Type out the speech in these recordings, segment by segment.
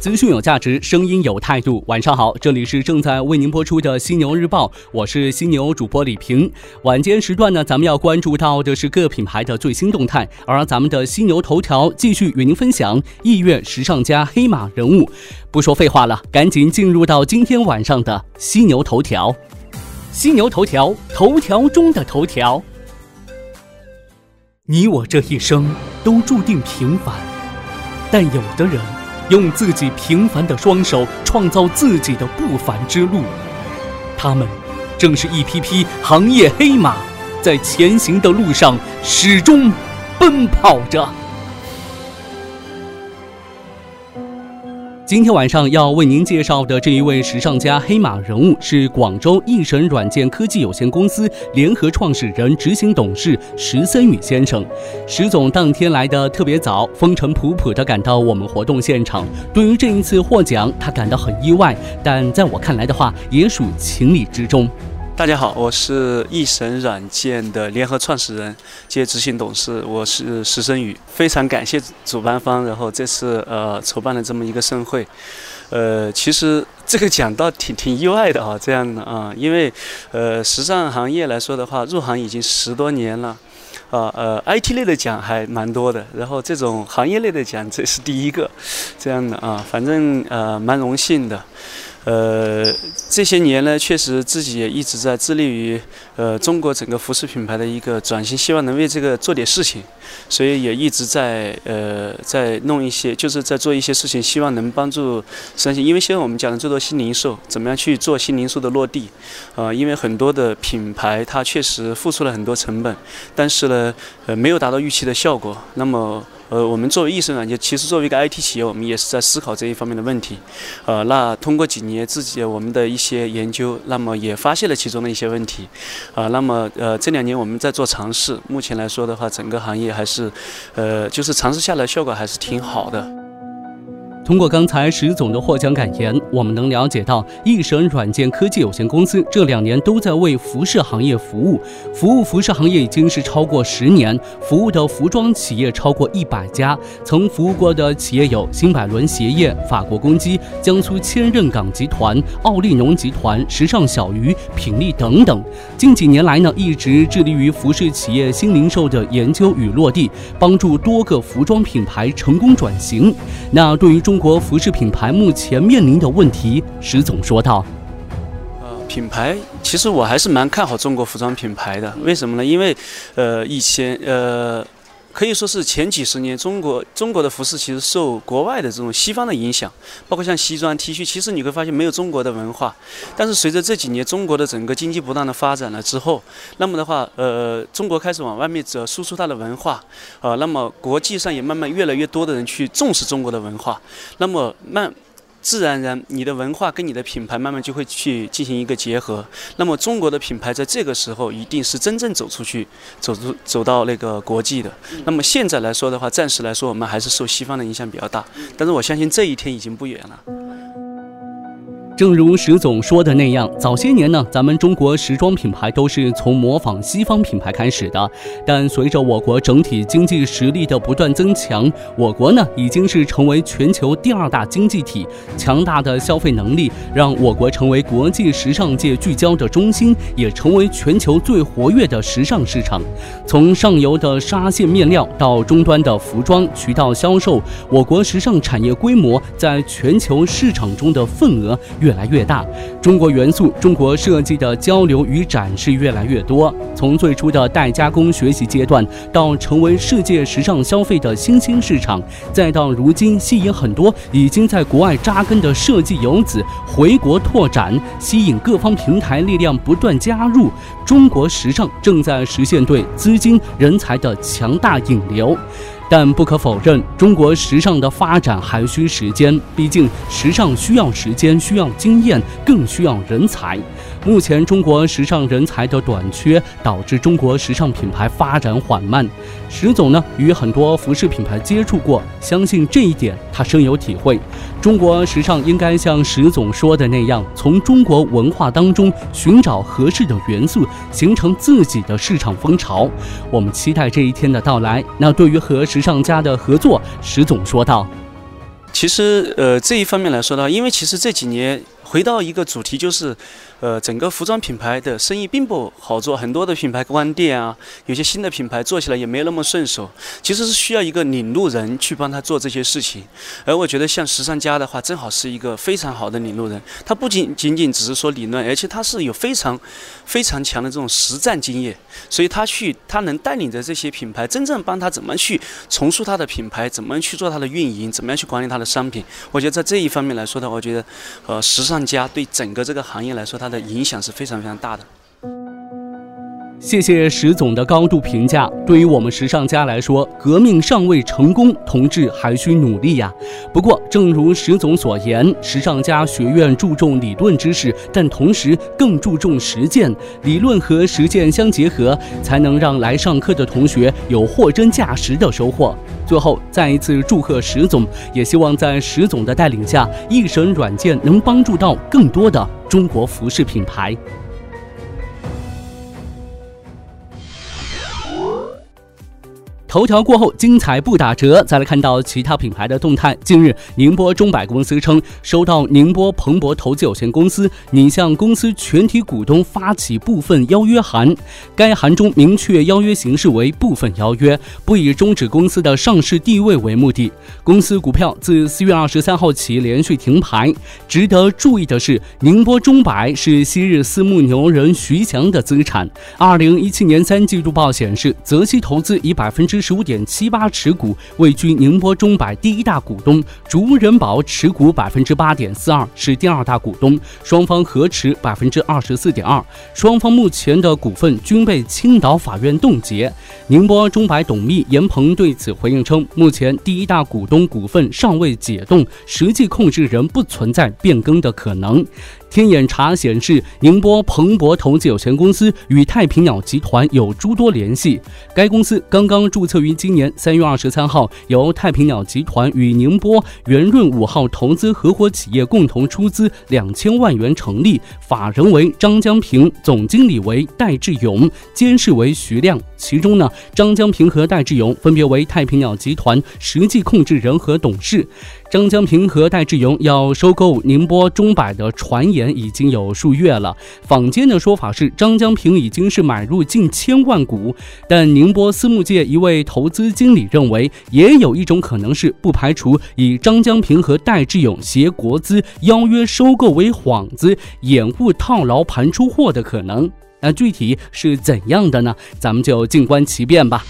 资讯有价值，声音有态度。晚上好，这里是正在为您播出的犀牛日报，我是犀牛主播李平。晚间时段呢，咱们要关注到的是各品牌的最新动态，而咱们的犀牛头条继续与您分享一月时尚家黑马人物。不说废话了，赶紧进入到今天晚上的犀牛头条。犀牛头条，头条中的头条。你我这一生都注定平凡，但有的人。用自己平凡的双手创造自己的不凡之路，他们正是一匹匹行业黑马，在前行的路上始终奔跑着。今天晚上要为您介绍的这一位时尚家黑马人物是广州易神软件科技有限公司联合创始人、执行董事石森宇先生。石总当天来的特别早，风尘仆仆地赶到我们活动现场。对于这一次获奖，他感到很意外，但在我看来的话，也属情理之中。大家好，我是易神软件的联合创始人兼执行董事，我是石生宇。非常感谢主办方，然后这次呃筹办了这么一个盛会，呃，其实这个奖倒挺挺意外的啊，这样的啊，因为呃时尚行业来说的话，入行已经十多年了，啊呃 IT 类的奖还蛮多的，然后这种行业类的奖这是第一个，这样的啊，反正呃蛮荣幸的。呃，这些年呢，确实自己也一直在致力于呃中国整个服饰品牌的一个转型，希望能为这个做点事情，所以也一直在呃在弄一些，就是在做一些事情，希望能帮助相信，因为现在我们讲的最多新零售，怎么样去做新零售的落地？呃，因为很多的品牌它确实付出了很多成本，但是呢，呃没有达到预期的效果，那么。呃，我们作为易生软件，其实作为一个 IT 企业，我们也是在思考这一方面的问题。呃，那通过几年自己我们的一些研究，那么也发现了其中的一些问题。啊，那么呃这两年我们在做尝试，目前来说的话，整个行业还是，呃，就是尝试下来效果还是挺好的。通过刚才石总的获奖感言，我们能了解到，易神软件科技有限公司这两年都在为服饰行业服务，服务服饰行业已经是超过十年，服务的服装企业超过一百家，曾服务过的企业有新百伦鞋业、法国公鸡、江苏千仞港集团、奥利农集团、时尚小鱼、品力等等。近几年来呢，一直致力于服饰企业新零售的研究与落地，帮助多个服装品牌成功转型。那对于中中国服饰品牌目前面临的问题，石总说道：“呃，品牌其实我还是蛮看好中国服装品牌的。为什么呢？因为，呃，以前呃。”可以说是前几十年，中国中国的服饰其实受国外的这种西方的影响，包括像西装、T 恤，其实你会发现没有中国的文化。但是随着这几年中国的整个经济不断的发展了之后，那么的话，呃，中国开始往外面走，输出它的文化，呃，那么国际上也慢慢越来越多的人去重视中国的文化，那么慢。自然而然，你的文化跟你的品牌慢慢就会去进行一个结合。那么，中国的品牌在这个时候一定是真正走出去，走出走到那个国际的。那么现在来说的话，暂时来说，我们还是受西方的影响比较大。但是我相信这一天已经不远了。正如石总说的那样，早些年呢，咱们中国时装品牌都是从模仿西方品牌开始的。但随着我国整体经济实力的不断增强，我国呢已经是成为全球第二大经济体，强大的消费能力让我国成为国际时尚界聚焦的中心，也成为全球最活跃的时尚市场。从上游的纱线面料到终端的服装渠道销售，我国时尚产业规模在全球市场中的份额。越来越大，中国元素、中国设计的交流与展示越来越多。从最初的代加工学习阶段，到成为世界时尚消费的新兴市场，再到如今吸引很多已经在国外扎根的设计游子回国拓展，吸引各方平台力量不断加入，中国时尚正在实现对资金、人才的强大引流。但不可否认，中国时尚的发展还需时间。毕竟，时尚需要时间，需要经验，更需要人才。目前中国时尚人才的短缺，导致中国时尚品牌发展缓慢。石总呢，与很多服饰品牌接触过，相信这一点他深有体会。中国时尚应该像石总说的那样，从中国文化当中寻找合适的元素，形成自己的市场风潮。我们期待这一天的到来。那对于和时尚家的合作，石总说道：“其实，呃，这一方面来说呢，因为其实这几年。”回到一个主题，就是，呃，整个服装品牌的生意并不好做，很多的品牌关店啊，有些新的品牌做起来也没那么顺手，其实是需要一个领路人去帮他做这些事情。而我觉得像时尚家的话，正好是一个非常好的领路人，他不仅仅仅只是说理论，而且他是有非常非常强的这种实战经验，所以他去他能带领着这些品牌，真正帮他怎么去重塑他的品牌，怎么去做他的运营，怎么样去管理他的商品。我觉得在这一方面来说的话，我觉得，呃，时尚。家对整个这个行业来说，它的影响是非常非常大的。谢谢石总的高度评价。对于我们时尚家来说，革命尚未成功，同志还需努力呀。不过，正如石总所言，时尚家学院注重理论知识，但同时更注重实践。理论和实践相结合，才能让来上课的同学有货真价实的收获。最后，再一次祝贺石总，也希望在石总的带领下，一神软件能帮助到更多的中国服饰品牌。头条过后，精彩不打折。再来看到其他品牌的动态。近日，宁波中百公司称收到宁波鹏博投资有限公司拟向公司全体股东发起部分邀约函，该函中明确邀约形式为部分邀约，不以终止公司的上市地位为目的。公司股票自四月二十三号起连续停牌。值得注意的是，宁波中百是昔日私募牛人徐翔的资产。二零一七年三季度报显示，泽熙投资以百分之十五点七八持股位居宁波中百第一大股东，竹人保持股百分之八点四二，是第二大股东，双方合持百分之二十四点二。双方目前的股份均被青岛法院冻结。宁波中百董秘严鹏对此回应称，目前第一大股东股份尚未解冻，实际控制人不存在变更的可能。天眼查显示，宁波鹏博投资有限公司与太平鸟集团有诸多联系。该公司刚刚注册于今年三月二十三号，由太平鸟集团与宁波圆润五号投资合伙企业共同出资两千万元成立，法人为张江平，总经理为戴志勇，监事为徐亮。其中呢，张江平和戴志勇分别为太平鸟集团实际控制人和董事。张江平和戴志勇要收购宁波中百的传言已经有数月了，坊间的说法是张江平已经是买入近千万股，但宁波私募界一位投资经理认为，也有一种可能是不排除以张江平和戴志勇携国资邀约收购为幌子，掩护套牢盘出货的可能。那具体是怎样的呢？咱们就静观其变吧。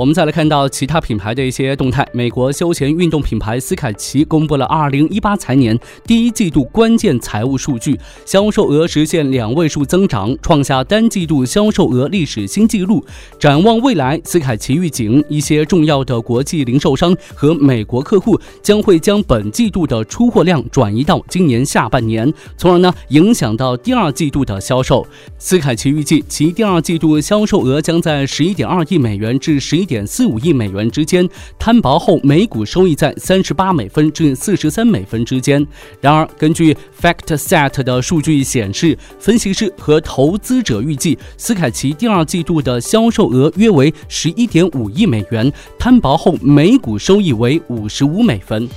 我们再来看到其他品牌的一些动态。美国休闲运动品牌斯凯奇公布了2018财年第一季度关键财务数据，销售额实现两位数增长，创下单季度销售额历史新纪录。展望未来，斯凯奇预警一些重要的国际零售商和美国客户将会将本季度的出货量转移到今年下半年，从而呢影响到第二季度的销售。斯凯奇预计其第二季度销售额将在11.2亿美元至11。点四五亿美元之间，摊薄后每股收益在三十八美分至四十三美分之间。然而，根据 FactSet 的数据显示，分析师和投资者预计斯凯奇第二季度的销售额约为十一点五亿美元，摊薄后每股收益为五十五美分。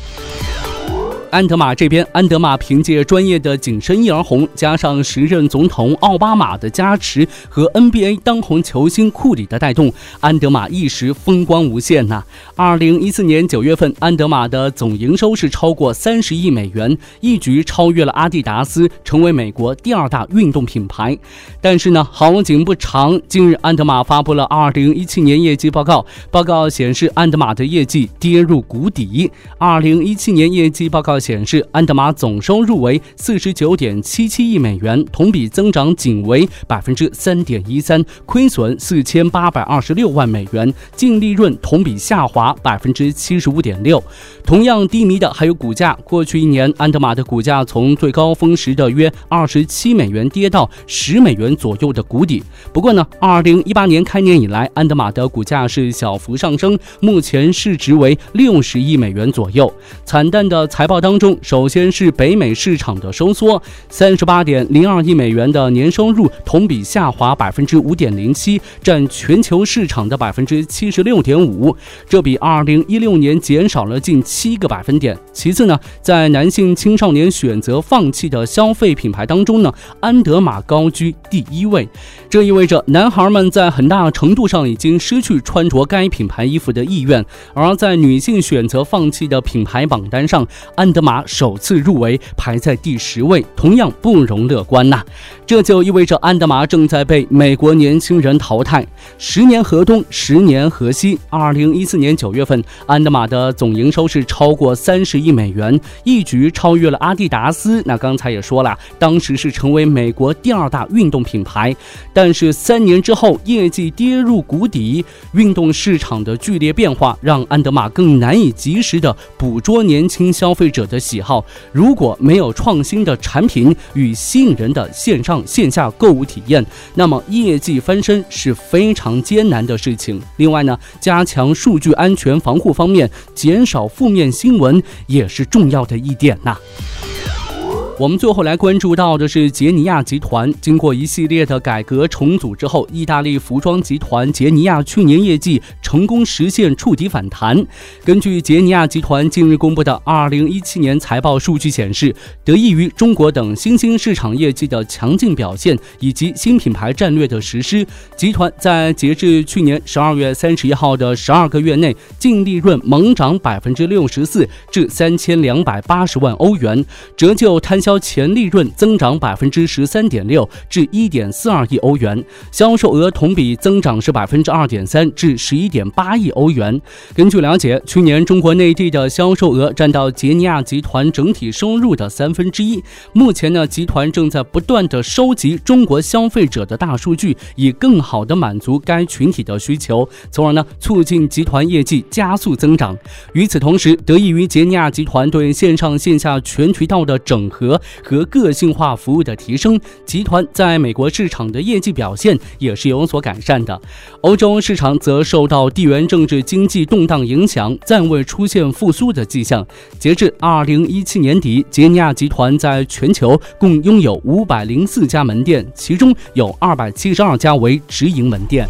安德玛这边，安德玛凭借专业的紧身婴儿红，加上时任总统奥巴马的加持和 NBA 当红球星库里的带动，安德玛一时风光无限呐。二零一四年九月份，安德玛的总营收是超过三十亿美元，一举超越了阿迪达斯，成为美国第二大运动品牌。但是呢，好景不长，近日安德玛发布了二零一七年业绩报告，报告显示安德玛的业绩跌入谷底。二零一七年业绩报告。显示，安德玛总收入为四十九点七七亿美元，同比增长仅为百分之三点一三，亏损四千八百二十六万美元，净利润同比下滑滑百分之七十五点六。同样低迷的还有股价，过去一年安德玛的股价从最高峰时的约二十七美元跌到十美元左右的谷底。不过呢，二零一八年开年以来，安德玛的股价是小幅上升，目前市值为六十亿美元左右。惨淡的财报当中，首先是北美市场的收缩，三十八点零二亿美元的年收入，同比下滑百分之五点零七，占全球市场的百分之七十六点五，这比比二零一六年减少了近七个百分点。其次呢，在男性青少年选择放弃的消费品牌当中呢，安德玛高居第一位，这意味着男孩们在很大程度上已经失去穿着该品牌衣服的意愿，而在女性选择放弃的品牌榜单上，安德玛首次入围，排在第十位，同样不容乐观呐。这就意味着安德玛正在被美国年轻人淘汰。十年河东，十年河西。二零一四年九月份，安德玛的总营收是超过三十亿美元，一举超越了阿迪达斯。那刚才也说了，当时是成为美国第二大运动品牌。但是三年之后，业绩跌入谷底，运动市场的剧烈变化让安德玛更难以及时的捕捉年轻消费者的喜好。如果没有创新的产品与吸引人的线上线下购物体验，那么业绩翻身是非常艰难的事情。另外呢，加强数据安安全防护方面，减少负面新闻也是重要的一点呐。我们最后来关注到的是杰尼亚集团，经过一系列的改革重组之后，意大利服装集团杰尼亚去年业绩成功实现触底反弹。根据杰尼亚集团近日公布的2017年财报数据显示，得益于中国等新兴市场业绩的强劲表现以及新品牌战略的实施，集团在截至去年12月31号的十二个月内，净利润猛涨百分之六十四至三千两百八十万欧元，折旧摊。销前利润增长百分之十三点六，至一点四二亿欧元，销售额同比增长是百分之二点三，至十一点八亿欧元。根据了解，去年中国内地的销售额占到杰尼亚集团整体收入的三分之一。目前呢，集团正在不断的收集中国消费者的大数据，以更好的满足该群体的需求，从而呢促进集团业绩加速增长。与此同时，得益于杰尼亚集团对线上线下全渠道的整合。和个性化服务的提升，集团在美国市场的业绩表现也是有所改善的。欧洲市场则受到地缘政治经济动荡影响，暂未出现复苏的迹象。截至二零一七年底，杰尼亚集团在全球共拥有五百零四家门店，其中有二百七十二家为直营门店。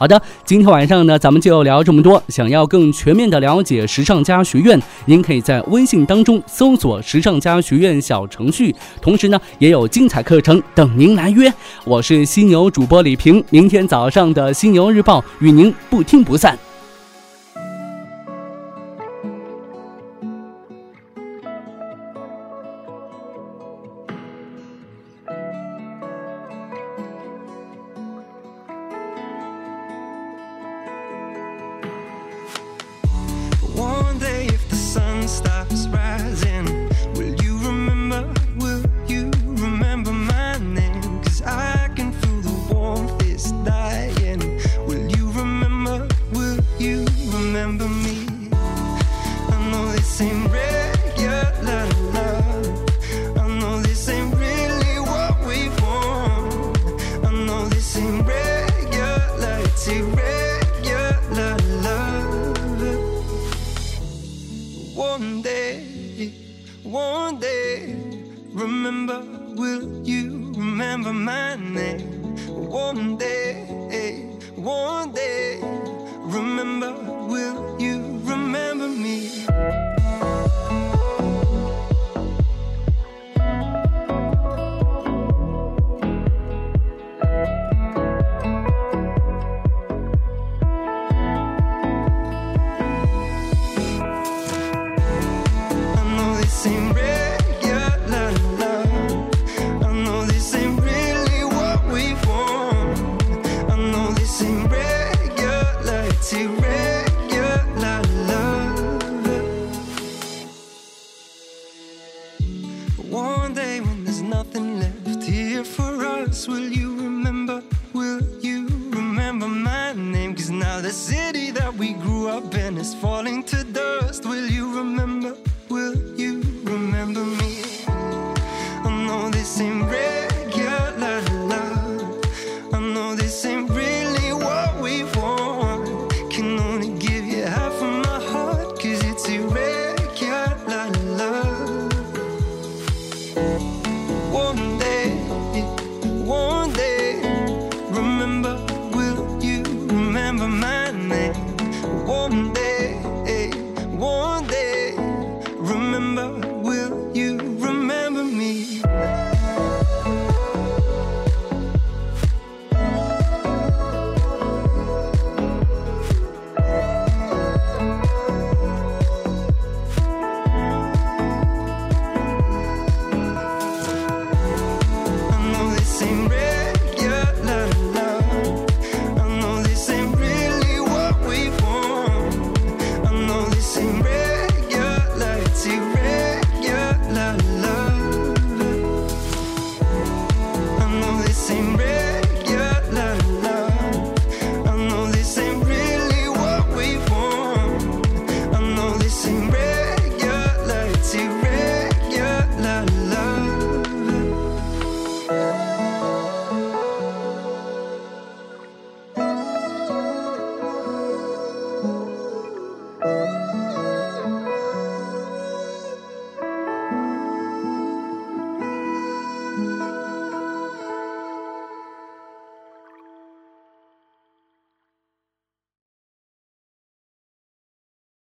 好的，今天晚上呢，咱们就聊这么多。想要更全面的了解时尚家学院，您可以在微信当中搜索“时尚家学院”小程序，同时呢，也有精彩课程等您来约。我是犀牛主播李平，明天早上的犀牛日报与您不听不散。Will you remember? Will you to